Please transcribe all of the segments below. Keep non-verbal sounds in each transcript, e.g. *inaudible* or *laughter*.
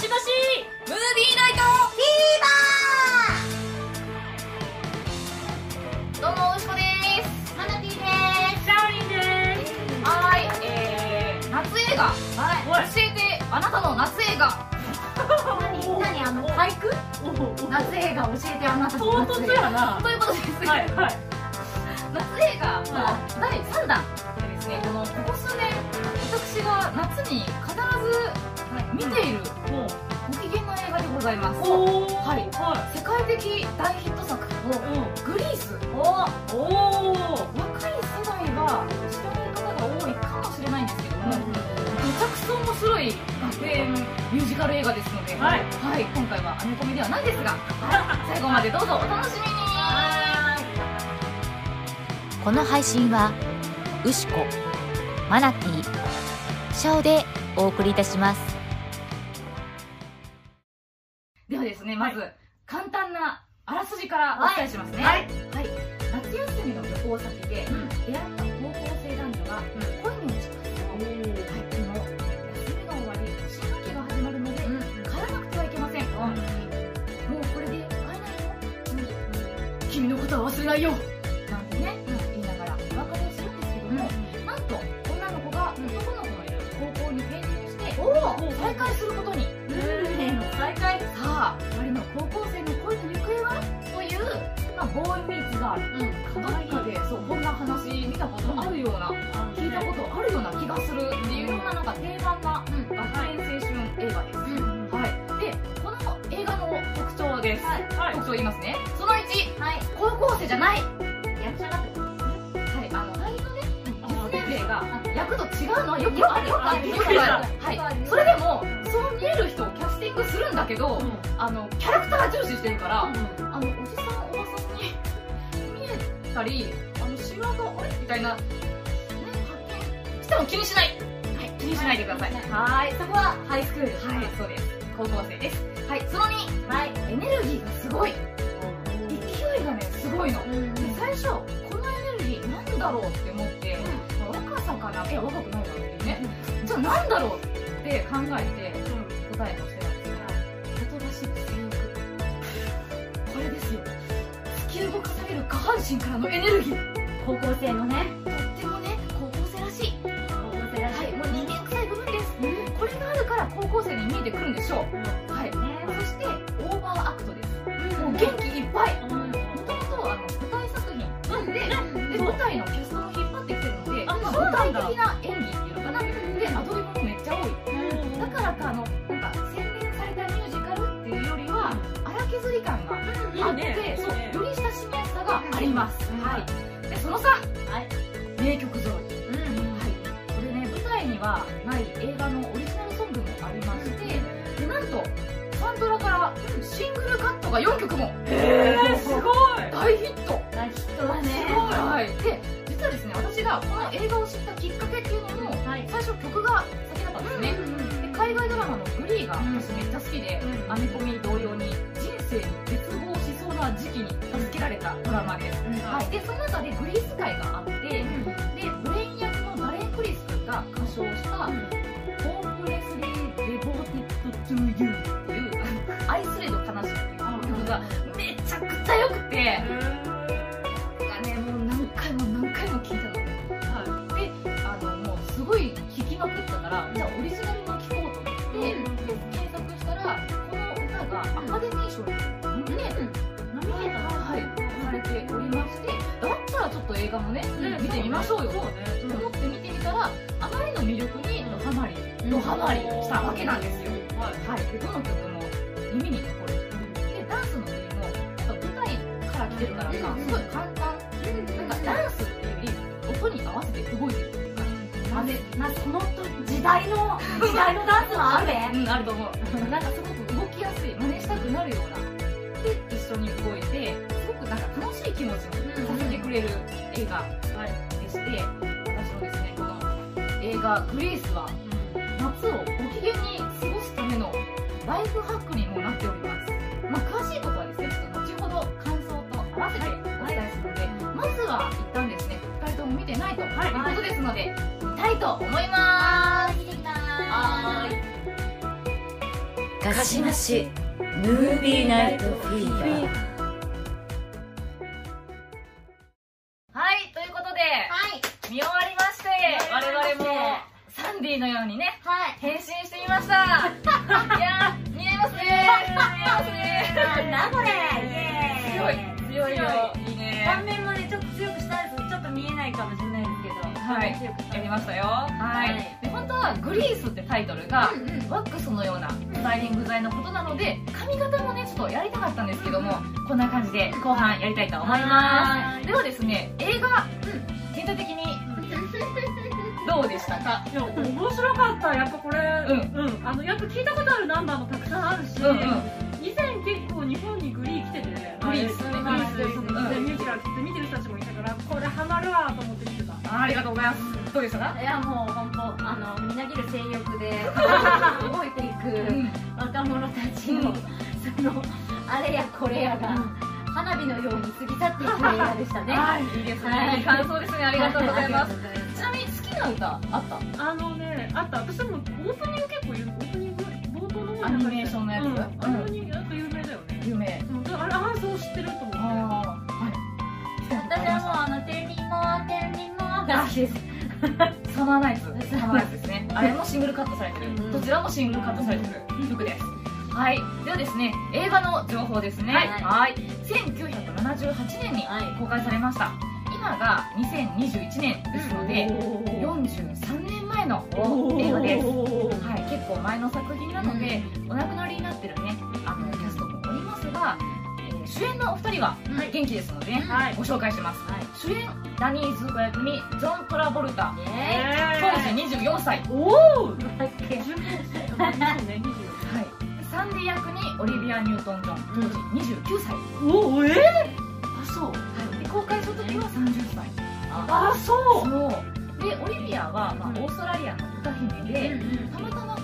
シバシムービーナイトフィーバーどうもうしこですマナティーですシャオリンですはーい。えー、夏映画はい。教えてあなたの夏映画何何あの俳句夏映画教えてあなたの夏映画突やなとい。うことです、はい。はい。夏映画の第3弾でですねこのここ数年私が夏に必ず見てご機嫌な映画でございます。はい。は世界的大ヒット作いうん。グリース。おお若い世代は知らない方が多いかもしれないんですけども、めちゃくちゃ面白い学園ミュージカル映画ですので、はい。今回はアメコミではないですが、*laughs* 最後までどうぞお楽しみに。この配信はウシコマナティシャオでお送りいたしますですねまず、簡単なあらすじからお伝えしますね、はい。はい。夏休みの旅行先で出会った高校生男女が恋に落ちます、はい、でも休みが終わり新学期が始まるので、帰らなくてはいけません、もうこれで会えないの、君のことは忘れないよ。なんてね、言いながらお別れをするんですけども、なんと女の子が男の子のいる高校に転入して再会することに再会さあ2人の高校生の恋の行方は？という、まあ、ボーイミーツがある、どっかでそうこんな話見たことあるような、聞いたことあるような気がする。っていうようななんか定番な学園青春映画です、はい、でこの映画の特徴です、はい。特徴言いますね。その1、高校生じゃない。役者だってことですねはい、あの俳優のね実年齢が役と違うのはよくある。よくある。よくある。はいだけど、あのキャラクター重視してるから、あのおじさんおばさんに見えたりあのシワがあれ？みたいな、ね、発見。しても気にしない。はい気にしないでください。はい。そこはハイスクール。はい。そうです。高校生です。はいその2、はい、エネルギーがすごい。勢いがねすごいの、で最初このエネルギーなんだろうって思って、まあ若さかないや若くないなっていうね、じゃあなんだろうって考えて、答えとしてこれですよ。突き動かされる下半身からのエネルギー。高校生のねとってもね高校生らしい。高校生らしはいもう人間臭い部分です、これがあるから高校生に見えてくるんでしょう、はい。そしてオーバーアクトです。もう元気いっぱい。もともと舞台作品。なんでで舞台のキャストも引っ張ってきてるのであまあ舞台的な演技っていうのかなはい。でその3、名曲揃い。はい、これね舞台にはない映画のオリジナルソングもありましてでなんとサントラからシングルカットが4曲も。へえすごい。大ヒット。大ヒットだね。はい。で実はですね私がこの映画を知ったきっかけっていうのも最初曲が先だったんですね、で海外ドラマの「グリー」が私めっちゃ好きで、うんアメコミ同たドラマです、はい、でその中でグリース会があって、でブレイン役のバレン・クリスが歌唱した「Hopelessly Devoted to You」っていう「愛すれど悲しい」っていう曲がめちゃくちゃ良くて、見てみましょうよと思って見てみたらあまりの魅力にドハマりドハマりしたわけなんですよ、はい、でどの曲も耳に残る。でダンスの振りもやっぱ舞台から来てるからかすごい簡単。なんかダンスっていうより音に合わせて動いてる。っていうかなぜなその時代の *laughs* 時代のダンスはある？ねうん、あると思う。なんかすごく動きやすい、真似したくなるような。で、一緒に動いて、すごくなんか楽しい気持ちにさせてくれる映画。でして、私のですね、この映画、グレイスは、夏をご機嫌に過ごすためのライフハックにもなっております。まあ、詳しいことはですね、ちょっと後ほど感想と合わせてお伝えするので、まずは一旦ですね、2人とも見てないということですので、見たいと思います。はーい。かしましムービーナイトフィーバーはグリースってタイトルが、ワックスのようなスタイリング剤のことなので髪型もねちょっとやりたかったんですけどもこんな感じで後半やりたいと思いまはい。すではですね映画、全体的に *laughs* どうでしたか？いや面白かった。やっぱこれううん、あのやっぱ聞いたことあるナンバーもたくさんあるし、うんうん。以前結構日本にグリー来ててねグリーですね。あれグリーですそうミュージカルって見てる人たちもいたからこれハマるわと思って見てた。あありがとうございます。どうでしたか？いやもう本当動いていくうん。若者たちの、そのあれやこれやが、花火のように過ぎ去っていく映画でしたね。はい。い。いですね、はい感想ですね。ありがとうございます。ちなみに好きな歌あった？あのねあった。私もオープニング結構言うオープニング冒頭のアニメーションのやつ？うん、あれになんか有名だよね、有名。うん、あれあれそう知ってると思ってああはい。私はもうあの「天秤も天秤も」が好きです *laughs* サマーナイツサマーナイツですね。あれもシングルカットされてる。うん。どちらもシングルカットされてる。曲です。はい。ではですね映画の情報ですね。はい。はい。1978年にはい。公開されました。今が2021年ですのでお43年前のー。映画です。はい、結構前の作品なので、お亡くなりになってるねあのキャストもおりますが、えー主演のお二人ははい元気ですのでね、はい。ご紹介します、はい。主演ダニーズ子役にジョン・トラボルタ。当時24歳、おおーイ十分そうね24はい、サンディ役にオリビア・ニュートン・ジョン。当時29歳、おおえあそう。はい、で公開する時は30歳。あそう。そう。でオリビアは、まあ、うん。オーストラリアの歌姫で、うん。たまたま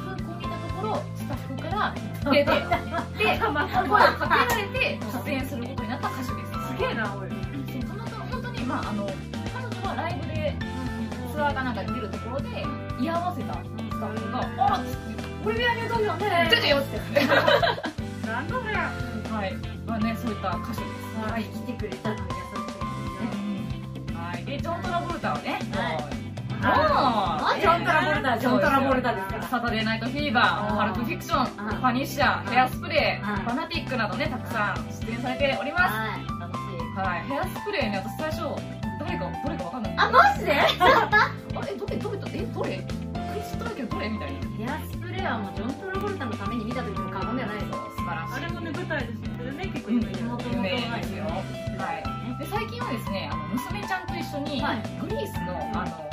スタッフから出て *laughs* で声をまかけられて出演することになった歌手です。すげえなおい。そうたまたま本当にまああの彼女はライブでツアーかなんかに出るところで居合わせたスタッフが「あっ!」つって「オリビア・ニュートン・ジョンね出てよ!」って *laughs* なんだこれはい。まあねそういった歌手です。はい、来てくれたのに優しいはい、でジョン・トラボルタはね、はいもうあジョントラボルタジョントラボルタですからサタデーナイトフィーバー、うんパルプフィクション、うん。ファニッシャー、ヘアスプレー、うん。ファナティックなどね、たくさん出演されております。はい楽しい。はい、ヘアスプレーね、私最初、誰か、どれかわかんない。あマジで？*laughs* あえ、どれ、どれ、どれ、え、どれ？クリストだけどどれみたいな。ヘアスプレーはもうジョン・トラボルタのために見た時も過言ではないですよ素晴らしい。あれもね舞台ですけどね結構有名だよ元々有名ですよ。はい。で、最近はですね、あの、娘ちゃんと一緒に、はい。グリースの、あの、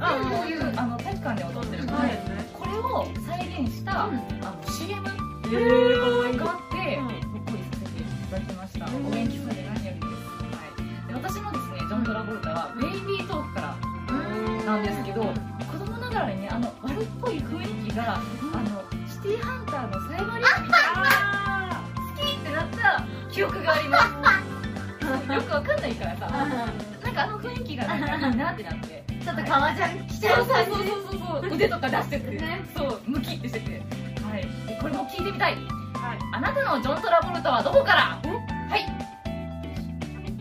あこういう、あの、体育館で踊ってる、はい。これを再現した、うん。あの、CM があって、うんほっこりさせていただきました。うん。お元気そうで何よりです。はい。で私のですね、ジョン・トラボルタは、ベイビートークからなんですけど、子供ながらにね、あの、悪っぽい雰囲気が、あの、シティーハンターのサイバリアみたいな、あ好きってなった記憶があります。*laughs* よくわかんないからさ、かあの雰囲気がなんかいいなってなって。ちょっと革ジャン着ちゃそううそう感じそうそうそう。腕とか出してて、*laughs* ね。そうムキってしてて。はい。でこれも聞いてみたい。ーはい。あなたのジョン・トラボルタはどこから？はい。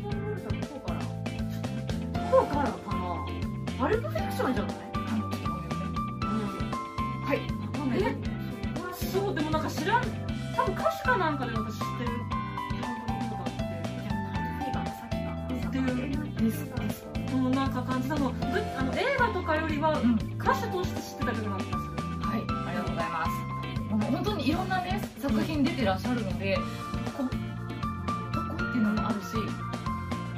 どこから？どこからかな？パルプフィクションじゃない？はい。そうでもなんか知らん。多分歌詞かなんかで私知ってる。って。いうです。です。もうなんか感じなのぶあの映画とかよりはうん。歌手として知ってた曲な気がす。るはい。ありがとうございます。本当にいろんなね作品出てらっしゃるのでこどこっていうのもあるし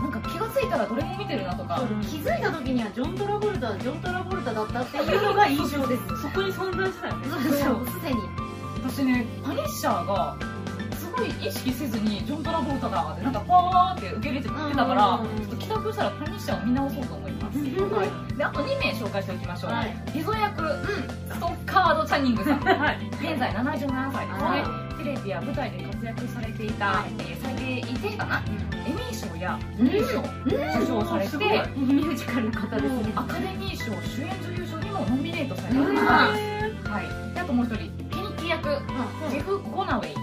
なんか気がついたらどれも見てるなとか。気づいた時にはジョン・トラボルタジョン・トラボルタだったっていうのが印象です。そこに存在してたよね。そうそう。すでに。私ねパニッシャーが意識せずにジョン・トラボルタだってなんかパワーって受け入れてたからうんちょっと帰宅したらパニッシャーを見直そうと思います、うんはい、であと2名紹介しておきましょう、はい。リゾ役、ストッカード・チャニングさん。*laughs* はい。現在77歳。ですね、はテレビや舞台で活躍されていた、えー最低一定かな？エミー賞やうん。グリー賞受賞されて、ミュージカルの方ですね。アカデミー賞主演女優賞にもノミネートされております、はい、であともう一人ケニッキー役役ジェフ・コナウェイ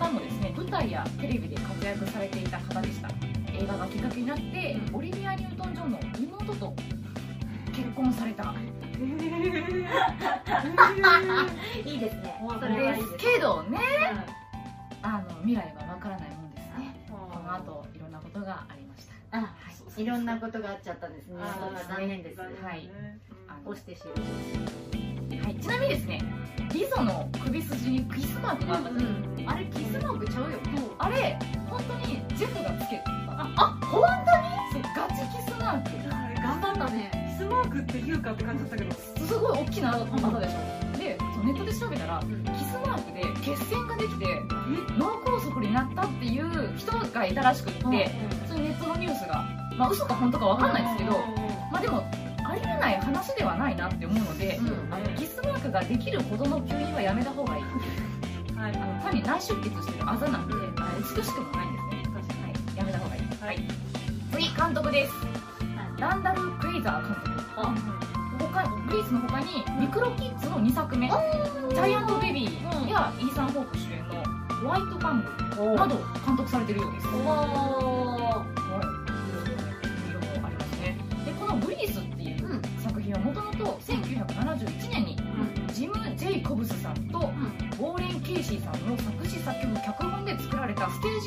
方もですね舞台やテレビで活躍されていた方でした。映画がきっかけになってオリビア・ニュートン・ジョンの妹と結婚された。*laughs* いいですね。ですですけどねあの未来はわからないもんですね。この後いろんなことがありました。あい。ろんなことがあっちゃったんですね。あーそう残念です。はい。押してしまはい、ちなみにですねリゾの首筋にキスマークがあったうあれキスマークちゃうよ。あれ本当にジェフがつけた。ああ本当に？そうガチキスマーク頑張ったね。キスマークって言うかって感じだったけど。すごい大きな技でしょ。でそうネットで調べたらキスマークで血栓ができて脳梗塞になったっていう人がいたらしくって、そういうネットのニュースが。まあ嘘か本当かわかんないですけど、まあでもない話ではないなって思うので、うん。あのキスマークができるほどの吸引はやめた方がいい。はい。あの単に内出血してるあざなんで、美しくもないんですね。はい。やめた方がいい、はい、次監督です。ランダル・クレイザー監督。他グリースの他にミクロキッズの2作目「ジャイアント・ベビー」やイーサン・ホーク主演の「ホワイト・バング」など監督されてるようです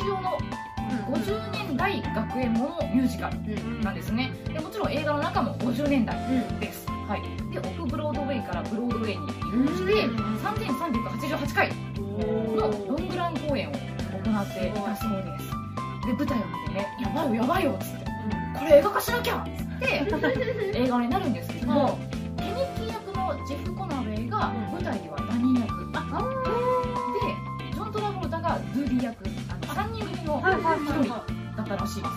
れたステージ用の50年代学園ものミュージカルなんですね。でもちろん映画の中も50年代です、はい、でオフブロードウェイからブロードウェイに移動して3388回のロングラン公演を行っていたそうです。で舞台を見てね「やばいよやばいよ」っつって「これ映画化しなきゃ!」っつって *laughs* 映画になるんですけども、ケネッキー役のジェフ・コナウェイが舞台ではダニー。役、がドゥーディ役あの3人組のはいはいはい1人はだったらしいです。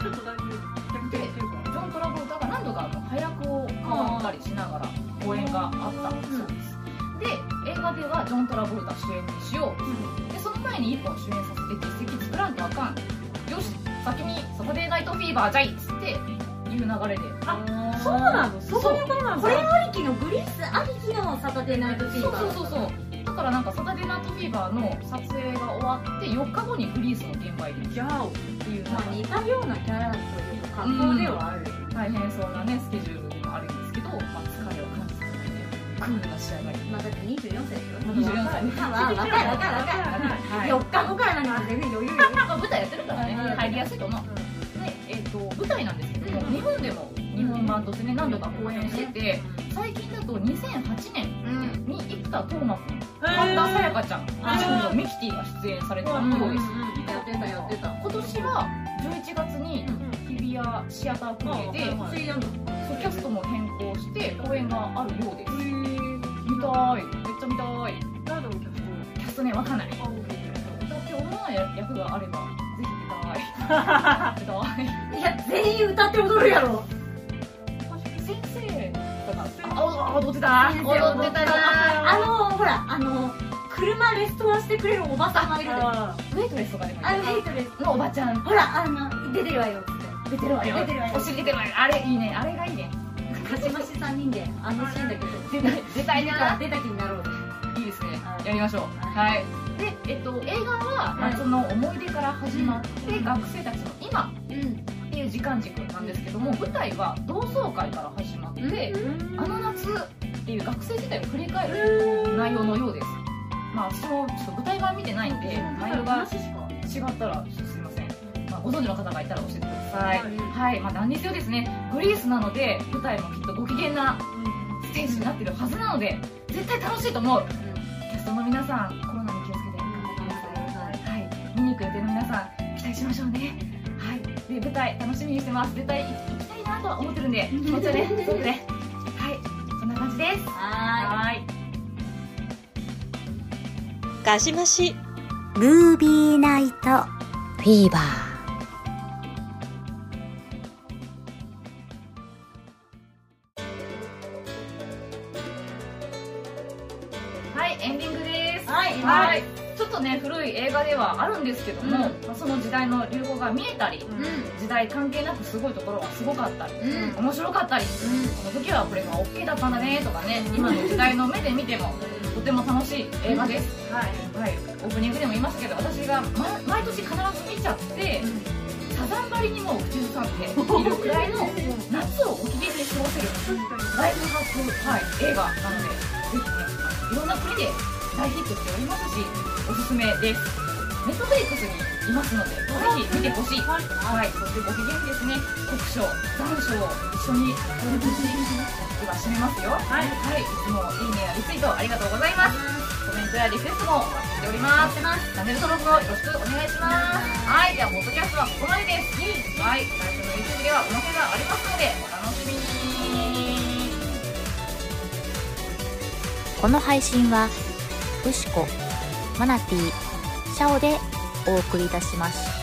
ちょっとだいぶ逆転っていうか。ジョン・トラボルタが何度かあの配役を変わったりしながら公演があったそうです。で映画ではジョン・トラボルタ主演にしようでその前に1本主演させて実績作らんとあかん。よし先にサタデーナイトフィーバーじゃいっつっていう流れで。あそうなのそこにこう。なんだこれありきのグリースありきのサタデーナイトフィそうーバーそうそうそうだからなんかサタデーナイトフィーバーの撮影が終わって4日後にグリースの現場入りギャオっていうまあ似たようなキャラというか格好ではある。大変そうなねスケジュールでもあるんですけど、まあ、疲れを感じさせてクールな仕上がりまあだって24歳でしょ24歳まあまあ若い若い若い若いはい4日後からなんか全然余裕よまあ舞台やってるからねうん入りやすいと思うで、えー、と舞台なんですけども、日本でも日本版としてね何度か公演してて最近だと2008年うん。に生田斗真君神田沙也加ちゃんー。とミキティが出演されてたようです。やってたやってた。今年は11月に日比谷シアタークレイでキャストも変更して公演があるようです。見たい。めっちゃ見たい。誰だろうキャスト？キャストねわかんない。あオッケーだって女の役があればぜひ見たい。*laughs* 見たい。いや全員歌って踊るやろ。先あ踊ってた踊ってたなあのほらあの車レストアしてくれるおばさんがいるウェイトレスとかでもいいのヘイトレスのおばちゃんほらあの出てるわよ出てるわよ出てるわよお尻出てるわよあれいいねあれがいいね勝ち増し3人であのシーンだけど出たいな出た気になろういいですねやりましょうはいでえっと映画は夏の思い出から始まって学生たちの今っていう時間軸なんですけども舞台は同窓会から始まってあの夏っていう学生時代を振り返る内容のようです。まあ私もちょっと舞台版見てないんで内容が違ったらちょっとすいません、まあ、ご存知の方がいたら教えてください。はいはい、まあ、何にせよですね。グリースなので舞台もきっとご機嫌なステージになってるはずなので絶対楽しいと思う。キャストの皆さんコロナに気をつけて頑張ってください。はい。見に行く予定の皆さん期待しましょうね。はい。で舞台楽しみにしてます。絶対行きなとは思ってるんで気持ちはねすごくね。はいそんな感じです。ははい。ガシマシムービーナイトフィーバー。はいエンディングです。はい。はい。ちょっとね古い映画ではあるんですけども、その時代の流行が見えたりい時代関係なくすごいところがすごかったり面白かったりこの時はこれが OK だったんだねとかね今の時代の目で見てもとても楽しい映画です、はい、はい、オープニングでも言いましたけど私が、ま、毎年必ず見ちゃって、サザン張りにも口ずさんでいるくらいの夏をご機嫌に過ごせるライブハウス、はい、映画なのでぜひねいろんな国で大ヒットしておりますしおすすめですネットフリックスにいますのでぜひ見てほしい。はい、そしてご機嫌にですね。国賞残賞を一緒にでは締めますよ。はい、はい、いつもいいねやリツイートありがとうございます。コメントやリクエストもお待ちしております。チャンネル登録をよろしくお願いします。はい。ではポッドキャストはここまでですはい。最初の YouTube ではおまけがありますのでお楽しみに。この配信はウシコマナティシャオでお送りいたします。